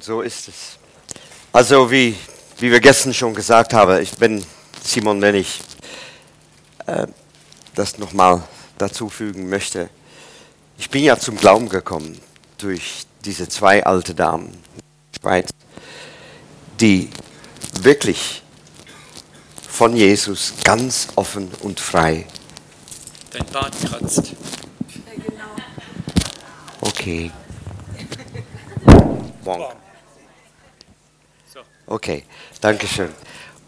Und so ist es. Also wie, wie wir gestern schon gesagt haben, ich bin Simon, wenn ich äh, das nochmal dazu fügen möchte. Ich bin ja zum Glauben gekommen durch diese zwei alte Damen in der Schweiz, die wirklich von Jesus ganz offen und frei. Dein Bart kratzt. Okay. Bonk. Okay, danke schön.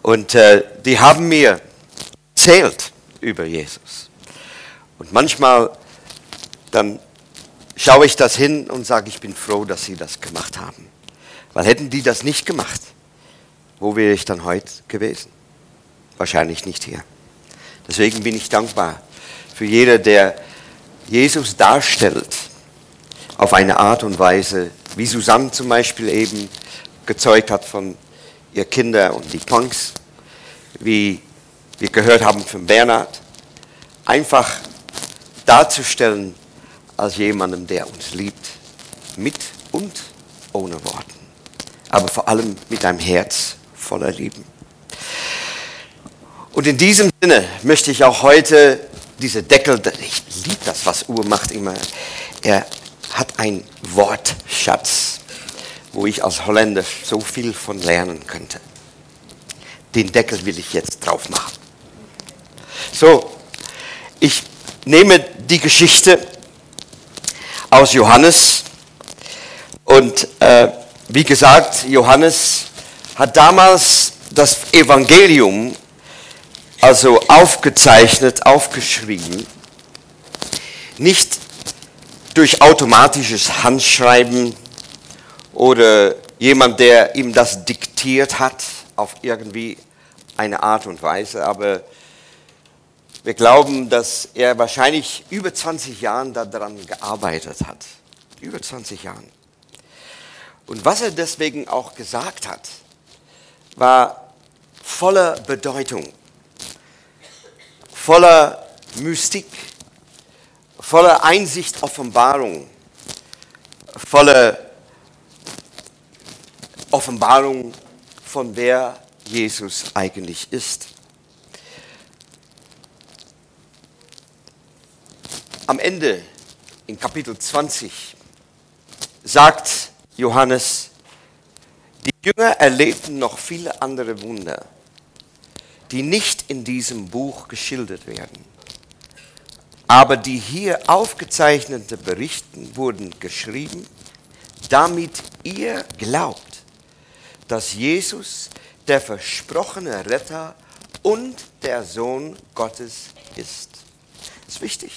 Und äh, die haben mir erzählt über Jesus. Und manchmal dann schaue ich das hin und sage, ich bin froh, dass sie das gemacht haben. Weil hätten die das nicht gemacht, wo wäre ich dann heute gewesen? Wahrscheinlich nicht hier. Deswegen bin ich dankbar für jeder, der Jesus darstellt auf eine Art und Weise, wie Susanne zum Beispiel eben gezeugt hat von ihr Kinder und die Punks, wie wir gehört haben von Bernhard, einfach darzustellen als jemandem, der uns liebt, mit und ohne Worten, aber vor allem mit einem Herz voller Lieben. Und in diesem Sinne möchte ich auch heute diese Deckel, ich liebe das, was Uhr macht immer, er hat einen Wortschatz, wo ich als Holländer so viel von lernen könnte. Den Deckel will ich jetzt drauf machen. So, ich nehme die Geschichte aus Johannes und äh, wie gesagt, Johannes hat damals das Evangelium also aufgezeichnet, aufgeschrieben, nicht durch automatisches Handschreiben oder jemand, der ihm das diktiert hat auf irgendwie eine Art und Weise, aber wir glauben, dass er wahrscheinlich über 20 Jahre daran gearbeitet hat. Über 20 Jahren. Und was er deswegen auch gesagt hat, war voller Bedeutung, voller Mystik, voller Einsicht, Offenbarung, voller Offenbarung von wer Jesus eigentlich ist. Am Ende, in Kapitel 20, sagt Johannes, die Jünger erlebten noch viele andere Wunder, die nicht in diesem Buch geschildert werden. Aber die hier aufgezeichneten Berichten wurden geschrieben, damit ihr glaubt, dass Jesus der versprochene Retter und der Sohn Gottes ist. Das ist wichtig.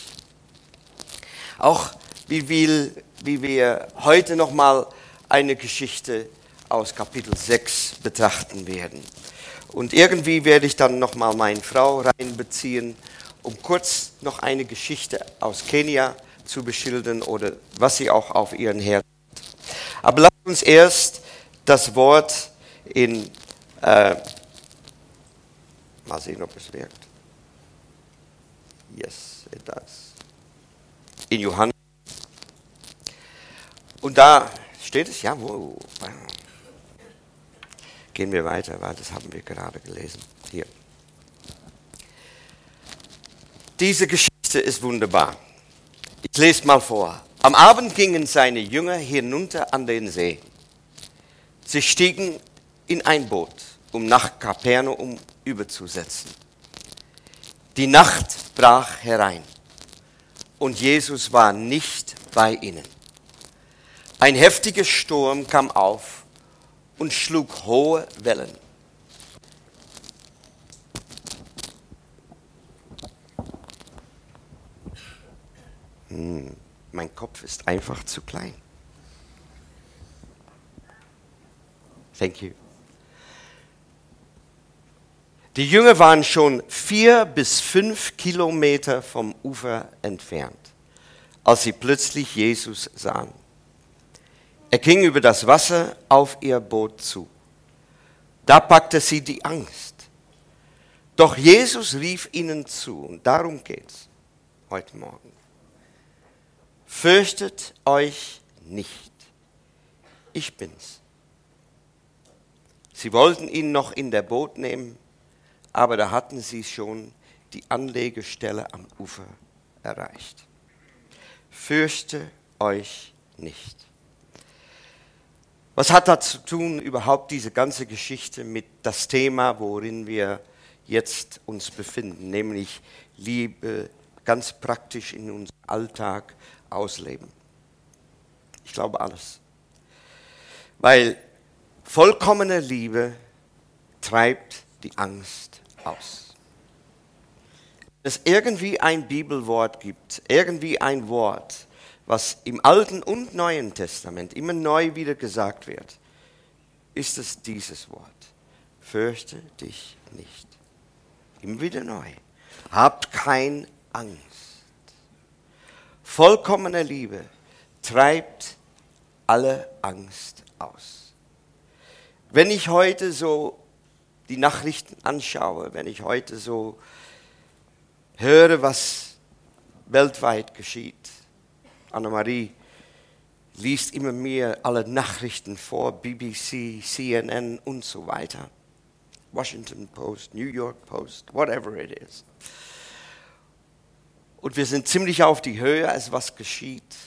Auch wie wir, wie wir heute nochmal eine Geschichte aus Kapitel 6 betrachten werden. Und irgendwie werde ich dann nochmal meine Frau reinbeziehen, um kurz noch eine Geschichte aus Kenia zu beschildern oder was sie auch auf ihren Herzen hat. Aber lasst uns erst das Wort in, äh, mal sehen, ob es wirkt. Yes, it does. In Johannes. Und da steht es, ja, wo? Gehen wir weiter, weil das haben wir gerade gelesen. Hier. Diese Geschichte ist wunderbar. Ich lese mal vor. Am Abend gingen seine Jünger hinunter an den See. Sie stiegen in ein Boot, um nach Kapernaum überzusetzen. Die Nacht brach herein und Jesus war nicht bei ihnen. Ein heftiger Sturm kam auf und schlug hohe Wellen. Hm, mein Kopf ist einfach zu klein. Thank you. Die Jünger waren schon vier bis fünf Kilometer vom Ufer entfernt, als sie plötzlich Jesus sahen. Er ging über das Wasser auf ihr Boot zu. Da packte sie die Angst. Doch Jesus rief ihnen zu, und darum geht es heute Morgen. Fürchtet euch nicht. Ich bin's. Sie wollten ihn noch in der Boot nehmen, aber da hatten sie schon die Anlegestelle am Ufer erreicht. Fürchte euch nicht. Was hat da zu tun überhaupt diese ganze Geschichte mit das Thema, worin wir jetzt uns befinden, nämlich Liebe ganz praktisch in unserem Alltag ausleben? Ich glaube alles. Weil vollkommene Liebe treibt die Angst aus. Es irgendwie ein Bibelwort gibt, irgendwie ein Wort, was im Alten und Neuen Testament immer neu wieder gesagt wird, ist es dieses Wort. Fürchte dich nicht. Immer wieder neu. Habt keine Angst. Vollkommene Liebe treibt alle Angst aus. Wenn ich heute so die Nachrichten anschaue, wenn ich heute so höre, was weltweit geschieht, Annemarie liest immer mehr alle Nachrichten vor, BBC, CNN und so weiter. Washington Post, New York Post, whatever it is. Und wir sind ziemlich auf die Höhe, als was geschieht.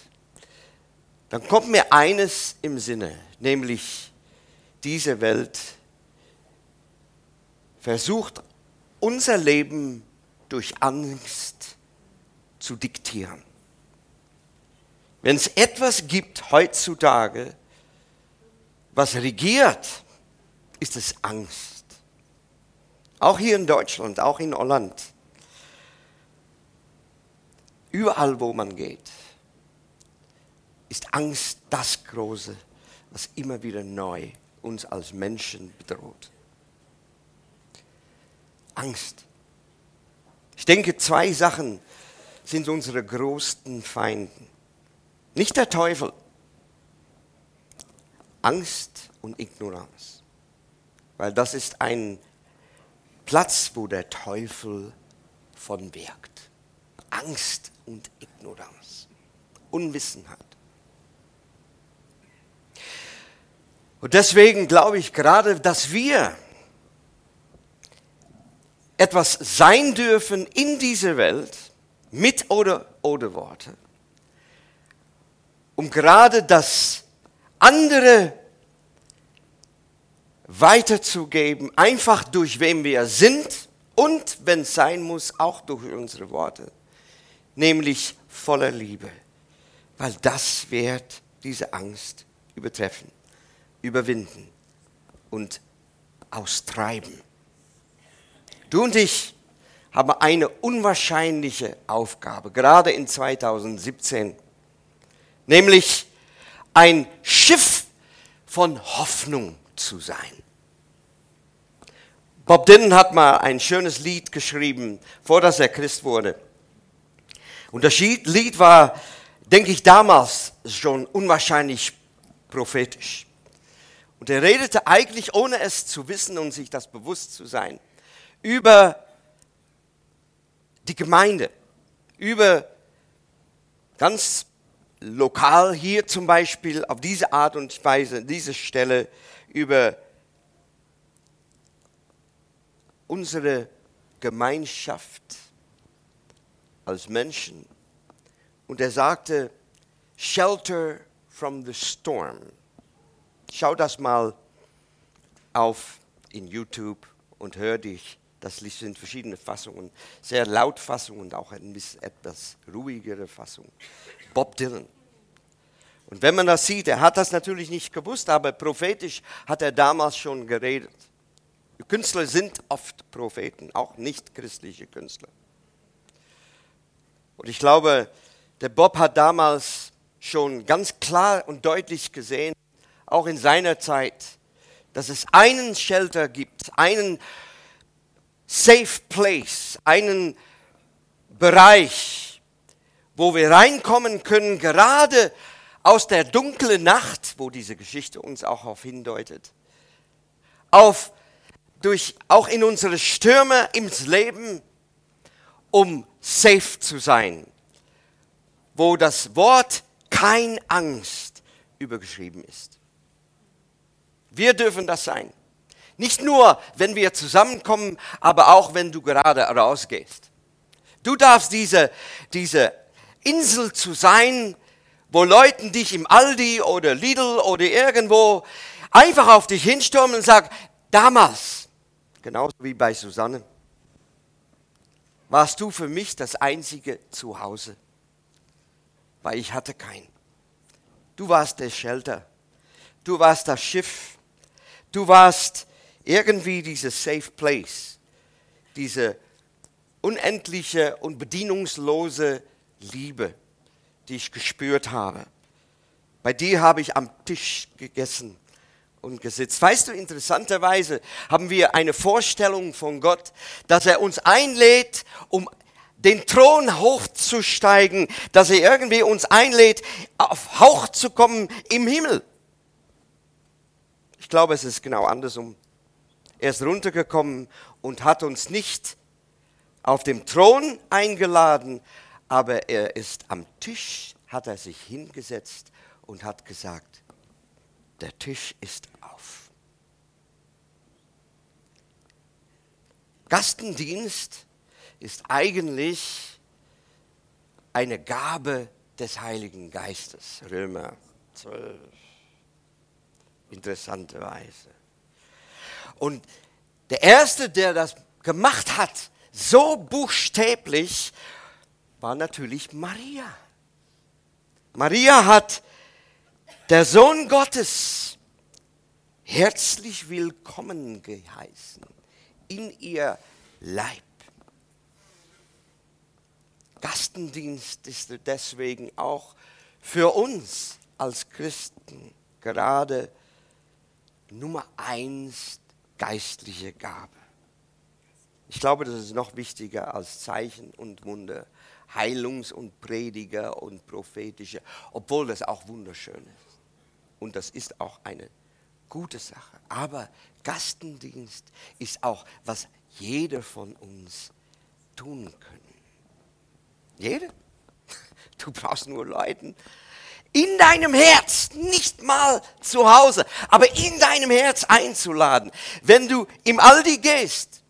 Dann kommt mir eines im Sinne, nämlich diese Welt versucht unser Leben durch Angst zu diktieren. Wenn es etwas gibt heutzutage, was regiert, ist es Angst. Auch hier in Deutschland, auch in Holland. Überall, wo man geht, ist Angst das Große, was immer wieder neu uns als Menschen bedroht. Angst. Ich denke, zwei Sachen sind unsere größten Feinden. Nicht der Teufel. Angst und Ignoranz. Weil das ist ein Platz, wo der Teufel von wirkt. Angst und Ignoranz. Unwissenheit. Und deswegen glaube ich gerade, dass wir etwas sein dürfen in dieser Welt, mit oder ohne Worte, um gerade das andere weiterzugeben, einfach durch wem wir sind und, wenn es sein muss, auch durch unsere Worte, nämlich voller Liebe, weil das wird diese Angst übertreffen, überwinden und austreiben. Du und ich haben eine unwahrscheinliche Aufgabe, gerade in 2017 nämlich ein Schiff von Hoffnung zu sein. Bob Dylan hat mal ein schönes Lied geschrieben, vor dass er Christ wurde. Und das Lied war, denke ich, damals schon unwahrscheinlich prophetisch. Und er redete eigentlich, ohne es zu wissen und sich das bewusst zu sein, über die Gemeinde, über ganz lokal hier zum Beispiel auf diese Art und Weise, diese Stelle über unsere Gemeinschaft als Menschen. Und er sagte, Shelter from the Storm. Schau das mal auf in YouTube und hör dich. Das sind verschiedene Fassungen, sehr laut Fassungen und auch ein bisschen etwas ruhigere Fassungen. Bob Dylan. Und wenn man das sieht, er hat das natürlich nicht gewusst, aber prophetisch hat er damals schon geredet. Künstler sind oft Propheten, auch nicht christliche Künstler. Und ich glaube, der Bob hat damals schon ganz klar und deutlich gesehen, auch in seiner Zeit, dass es einen Shelter gibt, einen Safe Place, einen Bereich, wo wir reinkommen können, gerade aus der dunklen Nacht, wo diese Geschichte uns auch auf hindeutet, auf durch auch in unsere Stürme ins Leben, um safe zu sein, wo das Wort kein Angst übergeschrieben ist. Wir dürfen das sein. Nicht nur, wenn wir zusammenkommen, aber auch, wenn du gerade rausgehst. Du darfst diese, diese Insel zu sein, wo Leuten dich im Aldi oder Lidl oder irgendwo einfach auf dich hinstürmen und sagen, damals, genauso wie bei Susanne, warst du für mich das einzige Zuhause, weil ich hatte kein. Du warst der Shelter, du warst das Schiff, du warst irgendwie dieses Safe Place, diese unendliche und bedienungslose Liebe, die ich gespürt habe. Bei dir habe ich am Tisch gegessen und gesitzt. Weißt du, interessanterweise haben wir eine Vorstellung von Gott, dass er uns einlädt, um den Thron hochzusteigen, dass er irgendwie uns einlädt, auf Hauch zu kommen im Himmel. Ich glaube, es ist genau andersrum. Er ist runtergekommen und hat uns nicht auf dem Thron eingeladen, aber er ist am Tisch, hat er sich hingesetzt und hat gesagt, der Tisch ist auf. Gastendienst ist eigentlich eine Gabe des Heiligen Geistes. Römer 12. Interessante Weise. Und der Erste, der das gemacht hat, so buchstäblich, war natürlich Maria. Maria hat der Sohn Gottes herzlich willkommen geheißen in ihr Leib. Gastendienst ist deswegen auch für uns als Christen gerade Nummer eins geistliche Gabe. Ich glaube, das ist noch wichtiger als Zeichen und Wunder, Heilungs- und Prediger und prophetische, obwohl das auch wunderschön ist. Und das ist auch eine gute Sache. Aber Gastendienst ist auch, was jeder von uns tun können. Jeder? Du brauchst nur Leuten in deinem Herz, nicht mal zu Hause, aber in deinem Herz einzuladen. Wenn du im Aldi gehst,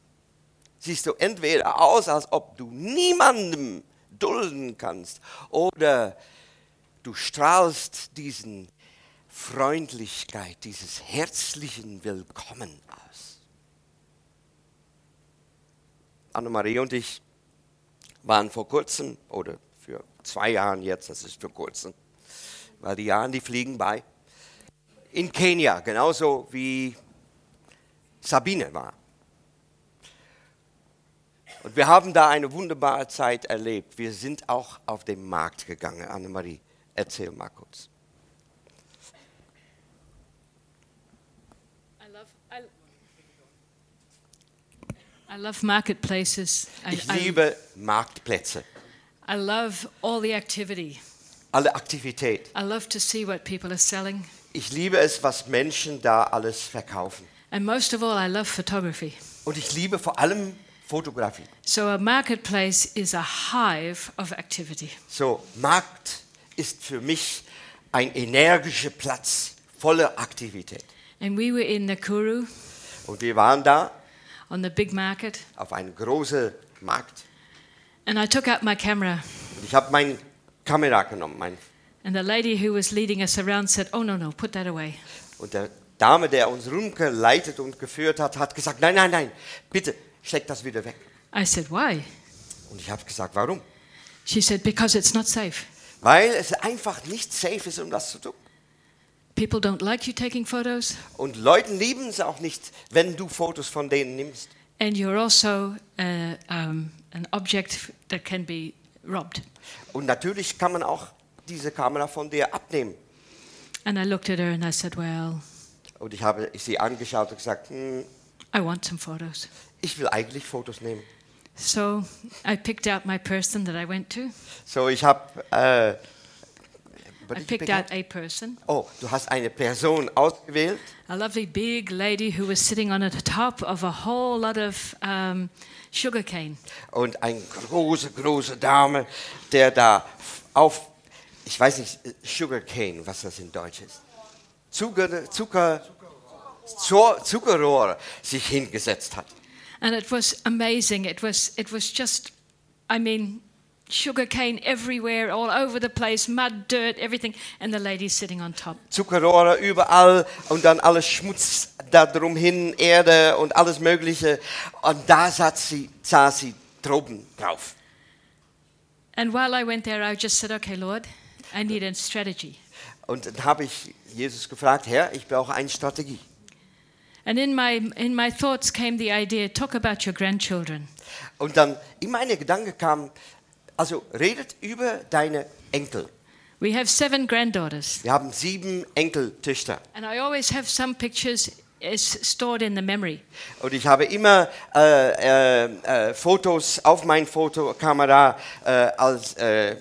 siehst du entweder aus, als ob du niemandem dulden kannst, oder du strahlst diesen Freundlichkeit, dieses herzlichen Willkommen aus. Annemarie und ich waren vor kurzem, oder für zwei Jahren jetzt, das ist für kurzem, weil die Jahre, die fliegen bei, in Kenia, genauso wie Sabine war. Und wir haben da eine wunderbare Zeit erlebt. Wir sind auch auf den Markt gegangen. Annemarie, erzähl mal kurz. I love, I, I love marketplaces. I, Ich liebe Marktplätze, I love all the activity. Alle Aktivität. I love to see what people are selling. Ich liebe es, was Menschen da alles verkaufen. And most of all, I love photography. Und ich liebe vor allem Fotografie. So a marketplace is a hive of activity. So, Markt ist für mich ein energischer Platz voller Aktivität. And we were in Nakuru Und wir waren da on the big market, auf einem großen Markt. and I took out my camera. Und ich habe meine Kamera genommen. Mein, And the lady who was leading us around said, Oh, no, no, put that away. und der Dame, der uns rumgeleitet und geführt hat, hat gesagt, nein, nein, nein, bitte, steck das wieder weg. I said, Why? Und ich habe gesagt, warum? She said, Because it's not safe. Weil es einfach nicht safe ist, um das zu tun. People don't like you taking photos, Und Leuten lieben es auch nicht, wenn du Fotos von denen nimmst. and you're also uh, um, an object that can be robbed. Und natürlich kann man auch diese Kamera von dir abnehmen. And I looked at her and I said, Well, Und ich habe sie angeschaut und gesagt, hm, I want some photos. ich will eigentlich Fotos nehmen. So I picked out my person that I went to. So, ich habe... Äh, what I picked pick out a person, Oh, du hast eine Person ausgewählt. a lovely big lady who was sitting on the top of a whole lot of um, sugarcane. und eine große, große Dame, der da auf, ich weiß nicht, Sugarcane, was das in Deutsch ist. Zucker, Zucker, zur Zuckerrohr sich hingesetzt hat. And it was amazing. It was, it was just, I mean, sugarcane everywhere, all over the place, mud, dirt, everything. And the lady sitting on top. Zuckerrohre überall und dann alles Schmutz da drum hin, Erde und alles Mögliche. Und da saß sie, saß sie droben drauf. And while I went there, I just said, okay, Lord, I need a strategy. Und dann habe ich Jesus gefragt, Herr, ich brauche eine Strategie. And in my, in my thoughts came the idea talk about your grandchildren. Und dann in meine Gedanken kam, also redet über deine Enkel. We have seven granddaughters. Wir haben sieben Enkeltöchter. And I always have some pictures is stored in the memory. Und ich habe immer äh, äh, äh, Fotos auf mein Fotokamera äh, als, äh, äh,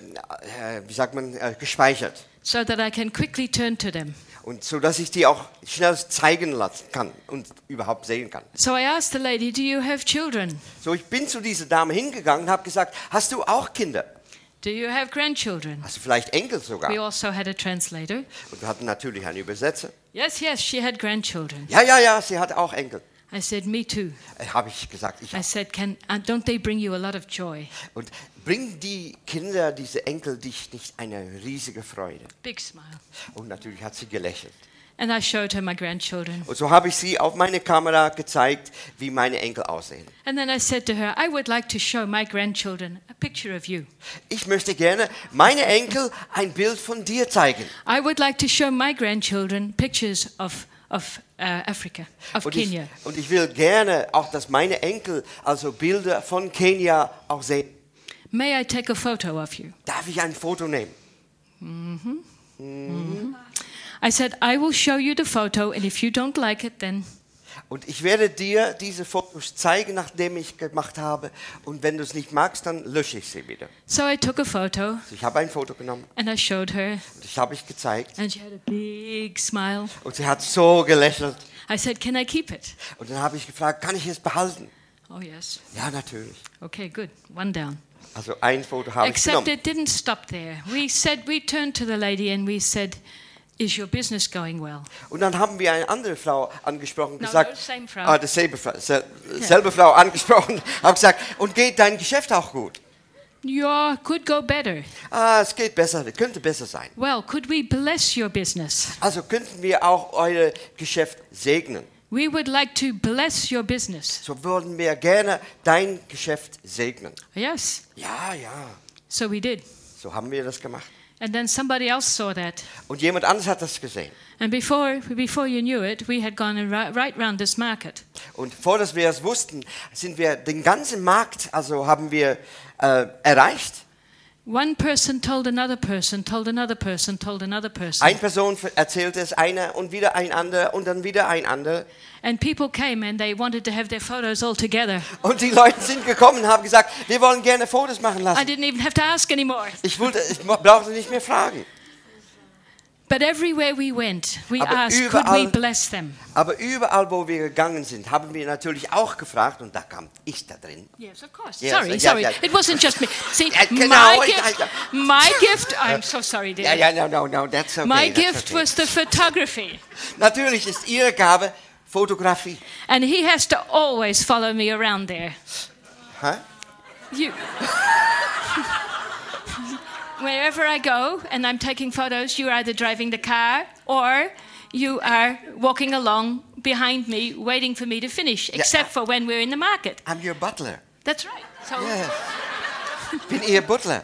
wie sagt man, gespeichert. so that I can quickly turn to them. Und so, dass ich die auch schnell zeigen lassen kann und überhaupt sehen kann. So I asked the lady, Do you have children? So, ich bin zu dieser Dame hingegangen und habe gesagt, hast du auch Kinder? Do you have grandchildren? Hast du vielleicht Enkel sogar? We also had a translator. Und wir hatten natürlich einen Übersetzer. Yes, yes, she had grandchildren. Ja, ja, ja, sie hat auch Enkel. I said, Me too. Äh, habe ich gesagt, ich I said, Can, uh, Don't they bring you a lot of joy? Und bringen die Kinder, diese Enkel, dich nicht eine riesige Freude? Big smile. Und natürlich hat sie gelächelt. And I showed her my grandchildren. Und so habe ich sie auf meine Kamera gezeigt, wie meine Enkel aussehen. And then I said to her, I would like to show my grandchildren a picture of you. Ich möchte gerne meine Enkel ein Bild von dir zeigen. I would like to show my grandchildren pictures of, of uh, Africa, of Und ich, Kenya. und ich will gerne auch, dass meine Enkel also Bilder von Kenia auch sehen. May I take a photo of you? Darf ich ein Foto nehmen? I said, I will show you the photo, and if you don't like it, then Und ich werde dir diese Fotos zeigen, nachdem ich gemacht habe. Und wenn du es nicht magst, dann lösche ich sie wieder. So I took a photo ich habe ein Foto genommen and I showed her, und ich habe ich gezeigt. and she had a big smile. Und sie hat so gelächelt. I said, Can I keep it? Und dann habe ich gefragt, kann ich es behalten? Oh, yes. Ja, natürlich. Okay, good. One down. Also ein Foto habe ich Except genommen. it didn't stop there. We said, we turned to the lady and we said, Is your business going well? Und dann haben wir eine andere Frau angesprochen, No, gesagt, no, same Frau. ah, dieselbe Frau, sel, selbe Frau angesprochen, habe gesagt, und geht dein Geschäft auch gut? Yeah, could go better. Ah, es geht besser, könnte besser sein. Well, could we bless your business? Also könnten wir auch euer Geschäft segnen. We would like to bless your business. So würden wir gerne dein Geschäft segnen. Yes. Ja, ja, So we did. so haben wir das gemacht. And then somebody else saw that. Und jemand anderes hat das gesehen. And before, before you knew it, we had gone ri- right round this market. Und vor dass wir es wussten, sind wir den ganzen Markt, also haben wir äh, erreicht. One person told another person, told another person, told another person. Eine Person erzählte es einer und wieder ein anderer und dann wieder ein anderer. And people came and they wanted to have their photos all together. Und die Leute sind gekommen und haben gesagt, wir wollen gerne Fotos machen I lassen. didn't even have to ask anymore. Ich, wollte, ich brauchte nicht mehr fragen. But everywhere we went, we Aber asked, could we bless them? Aber überall, wo wir gegangen sind, haben wir natürlich auch gefragt, und da kam ich da drin. Yes, of course. Yes, sorry, yeah, sorry. yeah. It wasn't just me. See, Yeah, genau, my gift, my gift, I'm so sorry, dear. Ja, ja, no, no, no, that's okay. My that's gift okay. was the photography. Natürlich ist Ihre Gabe Fotografie. And he has to always follow me around there. Huh? You. Wherever I go and I'm taking photos, you're either driving the car or you are walking along behind me, waiting for me to finish, except for when we're in the market. I'm your butler. That's right. So, Yes. Bin Ihr Butler.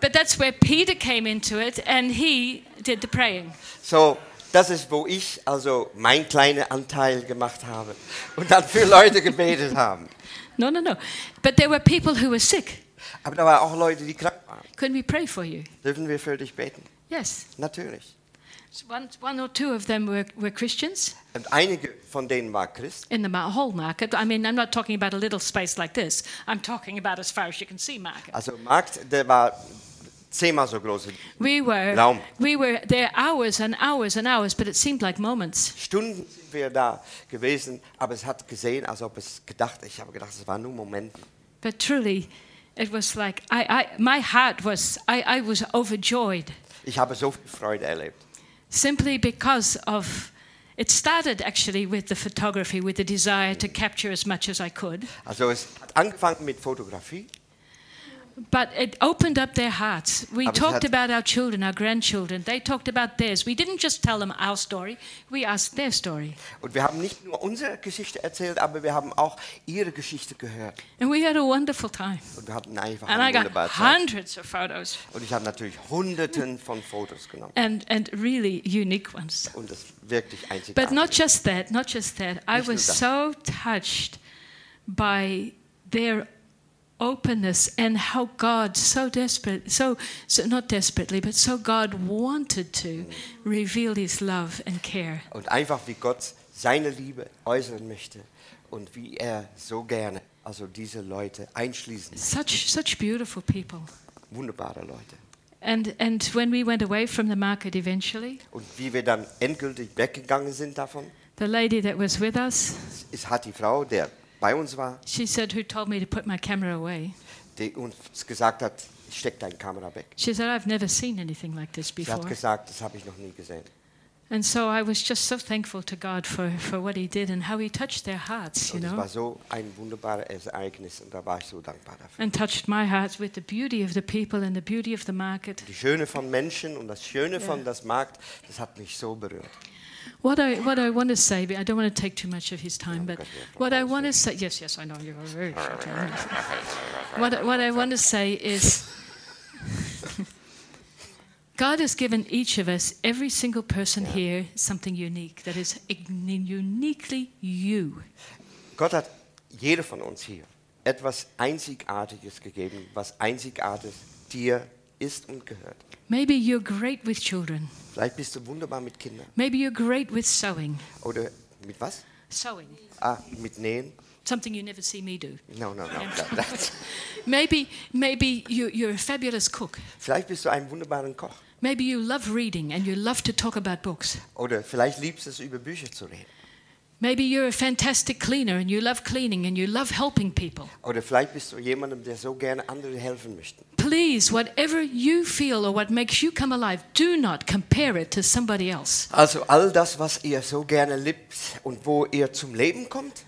But that's where Peter came into it and he did the praying. So, das ist, wo ich also mein kleiner Anteil gemacht habe und dann für Leute gebetet haben. No, no, no. But there were people who were sick. Aber da waren auch Leute, die krank waren. Couldn't we pray for you? Dürfen wir für dich beten? Yes. Natürlich. So one, one or two of them were, were Christians Und einige von denen waren Christ. in the whole market. I mean, I'm not talking about a little space like this. I'm talking about as far as you can see market. Also Markt, der war zehnmal so groß. We were, Raum. we were there hours and hours and hours, but it seemed like moments. Stunden sind wir da gewesen, aber es hat gesehen, als ob es gedacht, ich habe gedacht, es waren nur Momente. But truly, it was like I, I, my heart was, I, I was overjoyed Ich habe so viel Freude erlebt. simply because of It started actually with the photography, with the desire to capture as much as I could. Also es hat angefangen mit Fotografie, But it opened up their hearts. We Aber talked about our children, our grandchildren. They talked about theirs. We didn't just tell them our story, we asked their story. und wir haben nicht nur unsere Geschichte erzählt, aber wir haben auch ihre Geschichte gehört. And we had a wonderful time. Und wir hatten einfach And I eine got wunderbare Zeit. hundreds of photos Und ich habe natürlich hunderten von Fotos genommen. and, and really unique ones. Und das wirklich But einzigartig. not just that, not just that. I Nicht nur was so touched by their openness and how God so desperate, so, so not desperately, but so God wanted to reveal His love and care. Und einfach wie Gott seine Liebe äußern möchte und wie er so gerne, also diese Leute einschließen. Such such beautiful people. Wunderbare Leute. And and when we went away from the market eventually, Und wie wir dann endgültig weggegangen sind davon, the lady that was with us, ist, hat die Frau, der bei uns war, she said, who told me to put my camera away. die uns gesagt hat, steck deine Kamera weg. She said, I've never seen anything like this Sie hat before. gesagt, das habe ich noch nie gesehen. And so I was just so thankful to God for, for what He did and how He touched their hearts, you know, war so ein wunderbares Ereignis und da war ich so dankbar dafür. and touched my heart with the beauty of the people and the beauty of the market. Die Schöne von Menschen und das Schöne von Ja. das Markt, das hat mich so berührt. What I, what I want to say, but I don't want to take too much of his time, but because we have what I want to say, yes, yes, I know you're very short. time. what, what I want to say is God has given each of us, every single person here, something unique that is uniquely you. Gott hat jede von uns hier etwas Einzigartiges gegeben, was einzigartig dir ist und gehört. Maybe you're great with children. Vielleicht bist du wunderbar mit Kindern. Maybe you're great with sewing. Oder mit was? Sewing. Ah, mit Nähen? Something you never see me do. No, no, no. That- Maybe, maybe you, you're a fabulous cook. Vielleicht bist du ein wunderbarer Koch. Maybe you love reading and you love to talk about books. Oder vielleicht liebst du es, über Bücher zu reden. Maybe you're a fantastic cleaner and you love cleaning and you love helping people. Oder vielleicht bist du jemandem, der so gerne anderen helfen möchte. Please, whatever you feel or what makes you come alive, do not compare it to somebody else. Also all das, was ihr so gerne liebt und wo ihr zum Leben kommt,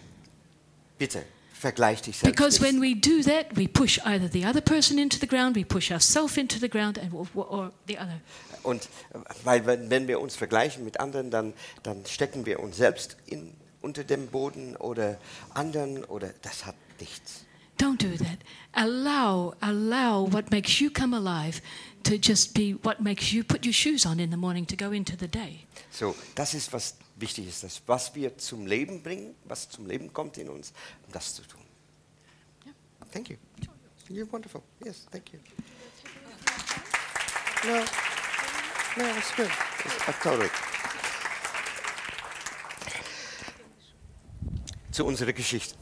bitte vergleicht dich selbst Because when we do that, we push either the other person into the ground, we push ourselves into the ground, and, or, or the other. Und äh, weil wenn wir uns vergleichen mit anderen, dann, dann stecken wir uns selbst in, unter dem Boden oder anderen oder das hat nichts. Don't do that. Allow, allow what makes you come alive to just be what makes you put your shoes on in the morning to go into the day. So, das ist was wichtig ist, das was wir zum Leben bringen, was zum Leben kommt in uns, um das zu tun. Thank you. You're wonderful. Yes, thank you. No, no, it's good. It's, uh, totally. Zu unserer Geschichte.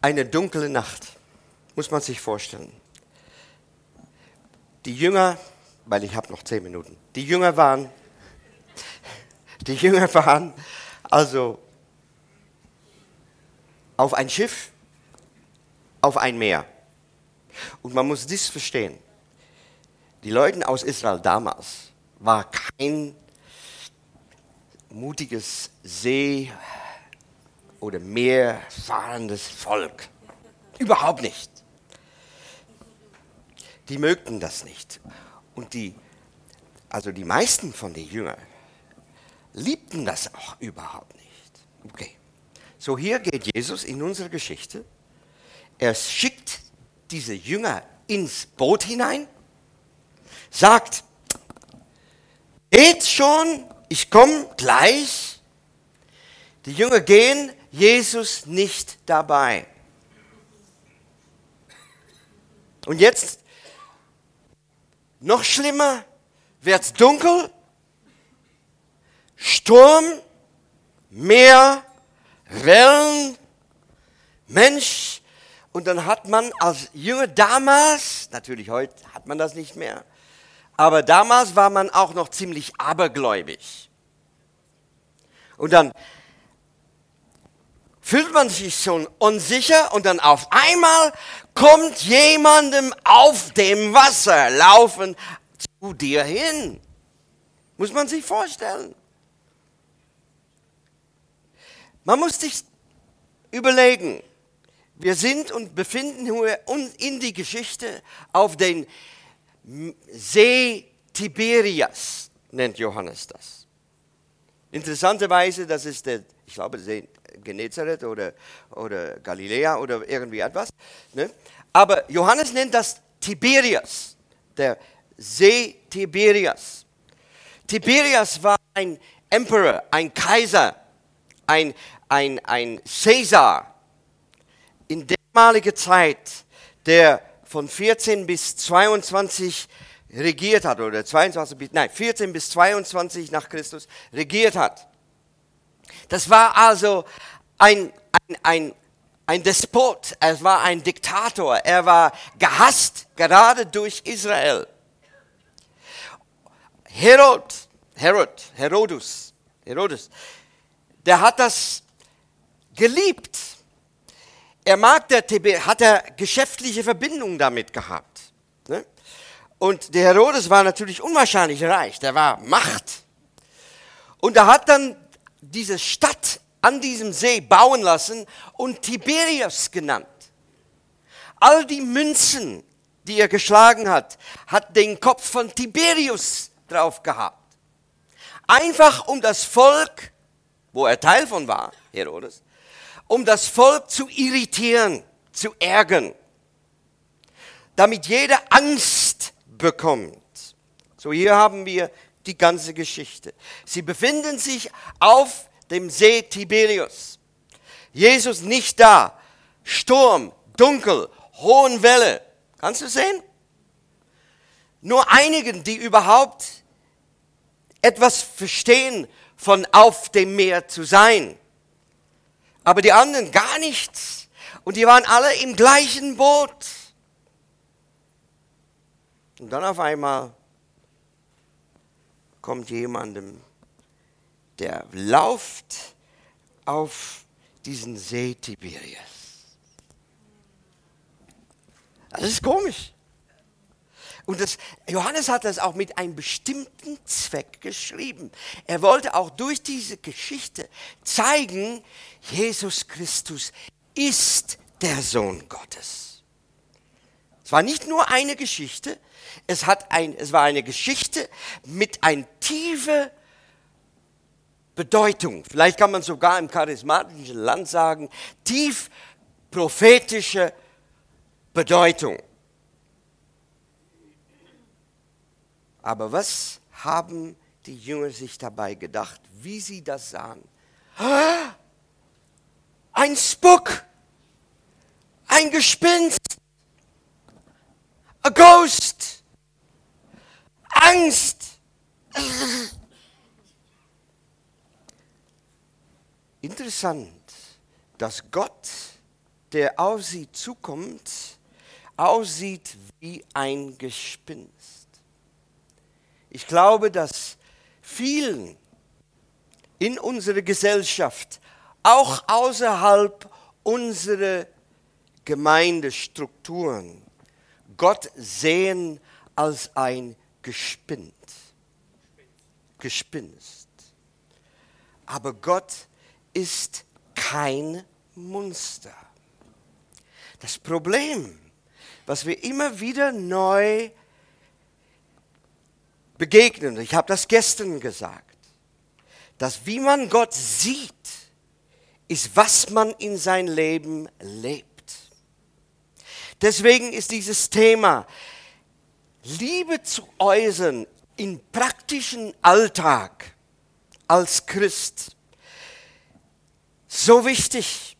Eine dunkle Nacht, muss man sich vorstellen. Die Jünger, weil ich habe noch zehn Minuten, die Jünger waren, die Jünger waren also auf ein Schiff, auf ein Meer. Und man muss dies verstehen. Die Leute aus Israel damals war kein mutiges See- oder Meerfahrendes Volk. Überhaupt nicht. Die mögten das nicht. Und die, also die meisten von den Jüngern liebten das auch überhaupt nicht. Okay. So hier geht Jesus in unsere Geschichte. Er schickt diese Jünger ins Boot hinein, sagt, geht schon, ich komme gleich. Die Jünger gehen, Jesus nicht dabei. Und jetzt, noch schlimmer, wird's dunkel, Sturm, Meer, Wellen, Mensch. Und dann hat man als Jünger damals, natürlich heute hat man das nicht mehr, aber damals war man auch noch ziemlich abergläubig. Und dann fühlt man sich schon unsicher und dann auf einmal kommt jemandem auf dem Wasser laufen zu dir hin. Muss man sich vorstellen. Man muss sich überlegen, wir sind und befinden uns in die Geschichte auf den See Tiberias, nennt Johannes das. Interessanterweise, das ist der, ich glaube, See Genezareth oder, oder Galiläa oder irgendwie etwas. Ne? Aber Johannes nennt das Tiberias, der See Tiberias. Tiberias war ein Emperor, ein Kaiser, ein, ein, ein Caesar in damaliger Zeit, der von 14 bis 22 regiert hat, oder 22 bis, nein, 14 bis 22 nach Christus regiert hat. Das war also ein, ein, ein, ein Despot, er war ein Diktator, er war gehasst, gerade durch Israel. Herod, Herod, Herodus, Herodes, der hat das geliebt. Er mag der TB, hat er geschäftliche Verbindungen damit gehabt. Ne? Und der Herodes war natürlich unwahrscheinlich reich, der war Macht. Und er hat dann diese Stadt an diesem See bauen lassen und Tiberias genannt. All die Münzen, die er geschlagen hat, hat den Kopf von Tiberius drauf gehabt. Einfach um das Volk, wo er Teil von war, Herodes, um das Volk zu irritieren, zu ärgern, damit jeder Angst bekommt. So, hier haben wir die ganze Geschichte. Sie befinden sich auf dem See Tiberius. Jesus nicht da. Sturm, dunkel, hohen Welle. Kannst du sehen? Nur einigen, die überhaupt etwas verstehen von auf dem Meer zu sein aber die anderen gar nichts. Und die waren alle im gleichen Boot. Und dann auf einmal kommt jemandem, der lauft auf diesen See Tiberias. Das ist komisch. Und das, Johannes hat das auch mit einem bestimmten Zweck geschrieben. Er wollte auch durch diese Geschichte zeigen, Jesus Christus ist der Sohn Gottes. Es war nicht nur eine Geschichte, es, hat ein, es war eine Geschichte mit einer tiefen Bedeutung. Vielleicht kann man sogar im charismatischen Land sagen, tief prophetische Bedeutung. Aber was haben die Jünger sich dabei gedacht, wie sie das sahen? Ein Spuck, ein Gespinst, a ghost, Angst. Interessant, dass Gott, der auf sie zukommt, aussieht wie ein Gespinst. Ich glaube, dass vielen in unserer Gesellschaft, auch außerhalb unserer Gemeindestrukturen, Gott sehen als ein Gespinst. Gespinst. Aber Gott ist kein Monster. Das Problem, was wir immer wieder neu begegnen. Ich habe das gestern gesagt, dass wie man Gott sieht, ist, was man in sein Leben lebt. Deswegen ist dieses Thema Liebe zu äußern im praktischen Alltag als Christ so wichtig.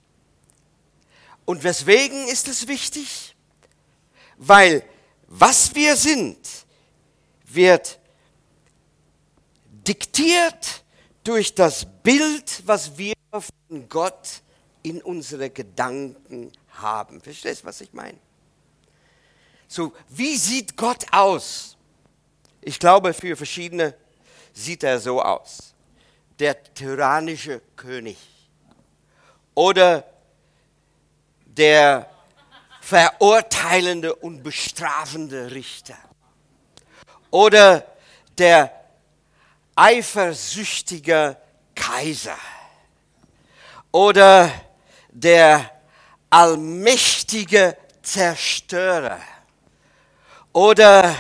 Und weswegen ist es wichtig? Weil was wir sind, wird diktiert durch das Bild, was wir von Gott in unsere Gedanken haben. Verstehst du, was ich meine? So, wie sieht Gott aus? Ich glaube, für verschiedene sieht er so aus. Der tyrannische König oder der verurteilende und bestrafende Richter oder der eifersüchtige Kaiser oder der allmächtige Zerstörer oder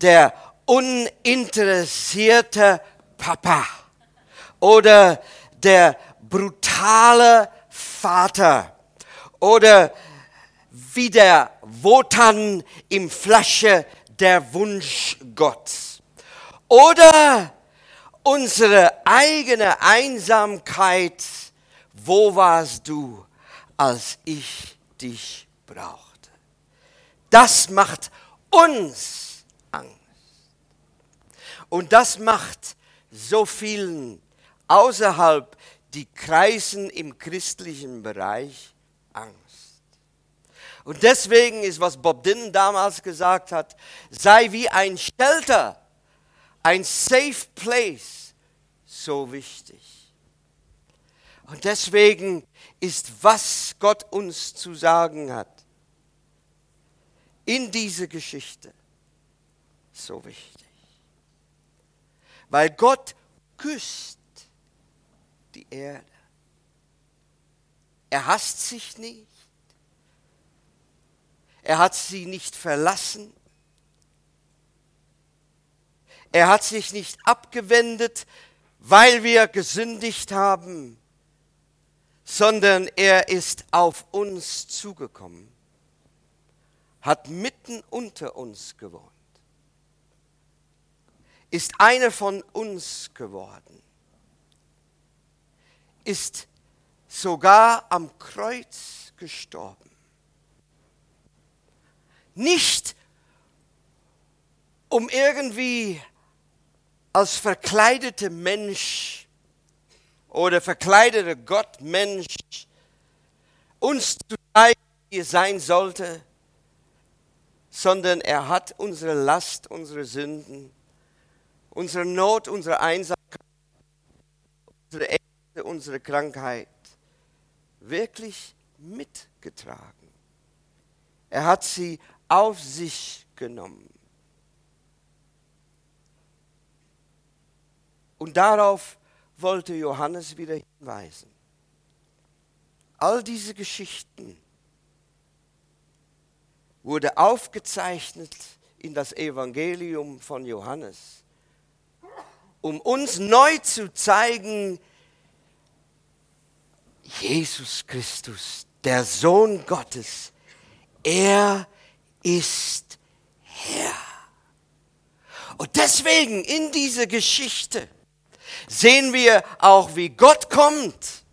der uninteressierte Papa oder der brutale Vater oder wie der Wotan im Flasche der Wunschgott oder unsere eigene Einsamkeit. Wo warst du, als ich dich brauchte? Das macht uns Angst. Und das macht so vielen außerhalb die Kreisen im christlichen Bereich Angst. Und deswegen ist, was Bob Dylan damals gesagt hat, sei wie ein Shelter, ein Safe Place, so wichtig. Und deswegen ist, was Gott uns zu sagen hat, in diese Geschichte so wichtig. Weil Gott küsst die Erde. Er hasst sich nicht. Er hat sie nicht verlassen. Er hat sich nicht abgewendet, weil wir gesündigt haben, sondern er ist auf uns zugekommen, hat mitten unter uns gewohnt, ist einer von uns geworden, ist sogar am Kreuz gestorben. Nicht um irgendwie als verkleideter Mensch oder verkleideter Gott Mensch uns zu zeigen, wie es sein sollte, sondern er hat unsere Last, unsere Sünden, unsere Not, unsere Einsamkeit, unsere Ängste, unsere Krankheit wirklich mitgetragen. Er hat sie auf sich genommen. Und darauf wollte Johannes wieder hinweisen. All diese Geschichten wurde aufgezeichnet in das Evangelium von Johannes, um uns neu zu zeigen, Jesus Christus, der Sohn Gottes, er ist Herr. Und deswegen in dieser Geschichte sehen wir auch, wie Gott kommt,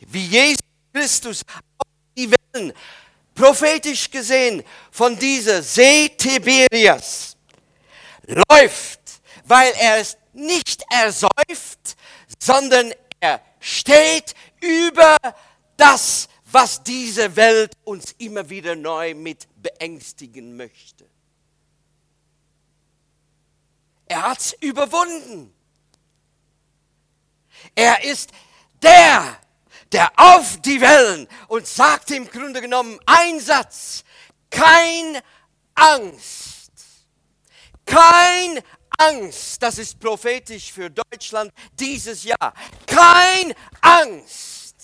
wie Jesus Christus auf die Wellen, prophetisch gesehen, von dieser See Tiberias läuft, weil er es nicht ersäuft, sondern er steht über das, was diese Welt uns immer wieder neu mit beängstigen möchte. Er hat es überwunden. Er ist der, der auf die Wellen und sagt im Grunde genommen ein Satz, kein Angst, kein Angst, das ist prophetisch für Deutschland dieses Jahr, kein Angst.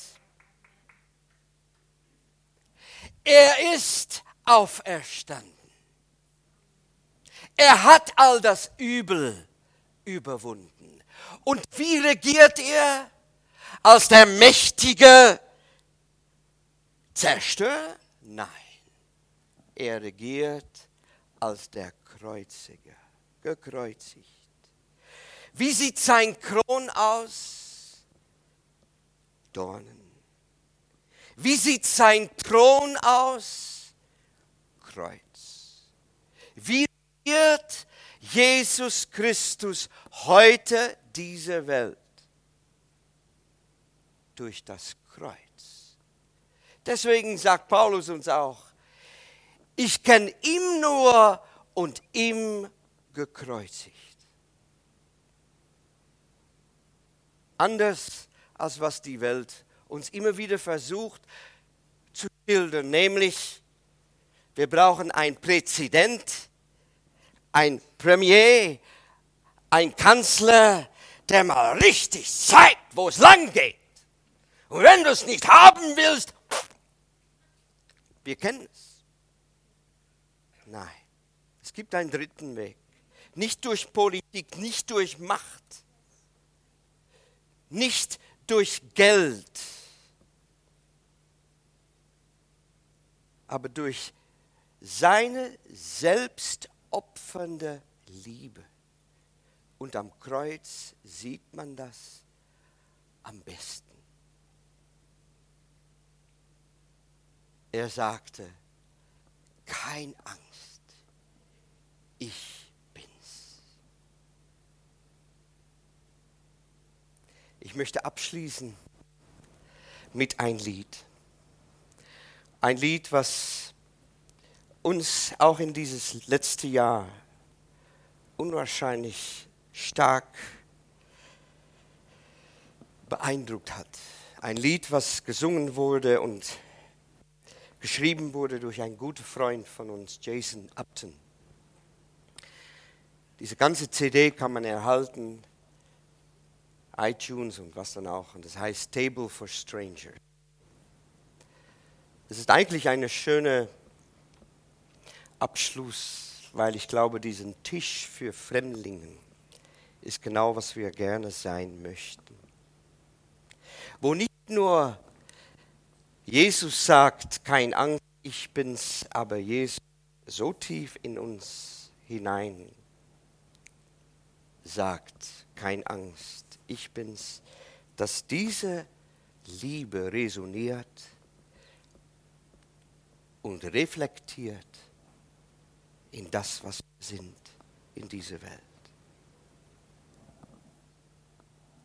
Er ist auferstanden. Er hat all das Übel überwunden. Und wie regiert er? Als der mächtige Zerstörer? Nein. Er regiert als der Kreuziger, gekreuzigt. Wie sieht sein Kron aus? Dornen. Wie sieht sein Thron aus? Kreuz. Wie wird Jesus Christus heute diese Welt? Durch das Kreuz. Deswegen sagt Paulus uns auch, ich kenne ihm nur und ihm gekreuzigt. Anders als was die Welt uns immer wieder versucht zu schildern, nämlich wir brauchen ein Präzedent, ein Premier, ein Kanzler, der mal richtig zeigt, wo es lang geht. Und wenn du es nicht haben willst, wir kennen es. Nein, es gibt einen dritten Weg. Nicht durch Politik, nicht durch Macht, nicht durch Geld, aber durch seine selbstopfernde Liebe. Und am Kreuz sieht man das am besten. Er sagte, kein Angst, ich bin's. Ich möchte abschließen mit ein Lied. Ein Lied, was uns auch in dieses letzte Jahr unwahrscheinlich stark beeindruckt hat. Ein Lied, was gesungen wurde und geschrieben wurde durch einen guten Freund von uns, Jason Upton. Diese ganze CD kann man erhalten, iTunes und was dann auch. Und das heißt Table for Strangers. Es ist eigentlich eine schöne Abschluss, weil ich glaube, diesen Tisch für Fremdlingen ist genau, was wir gerne sein möchten. Wo nicht nur Jesus sagt, kein Angst, ich bin's, aber Jesus so tief in uns hinein sagt, kein Angst, ich bin's, dass diese Liebe resoniert und reflektiert in das, was wir sind in dieser Welt.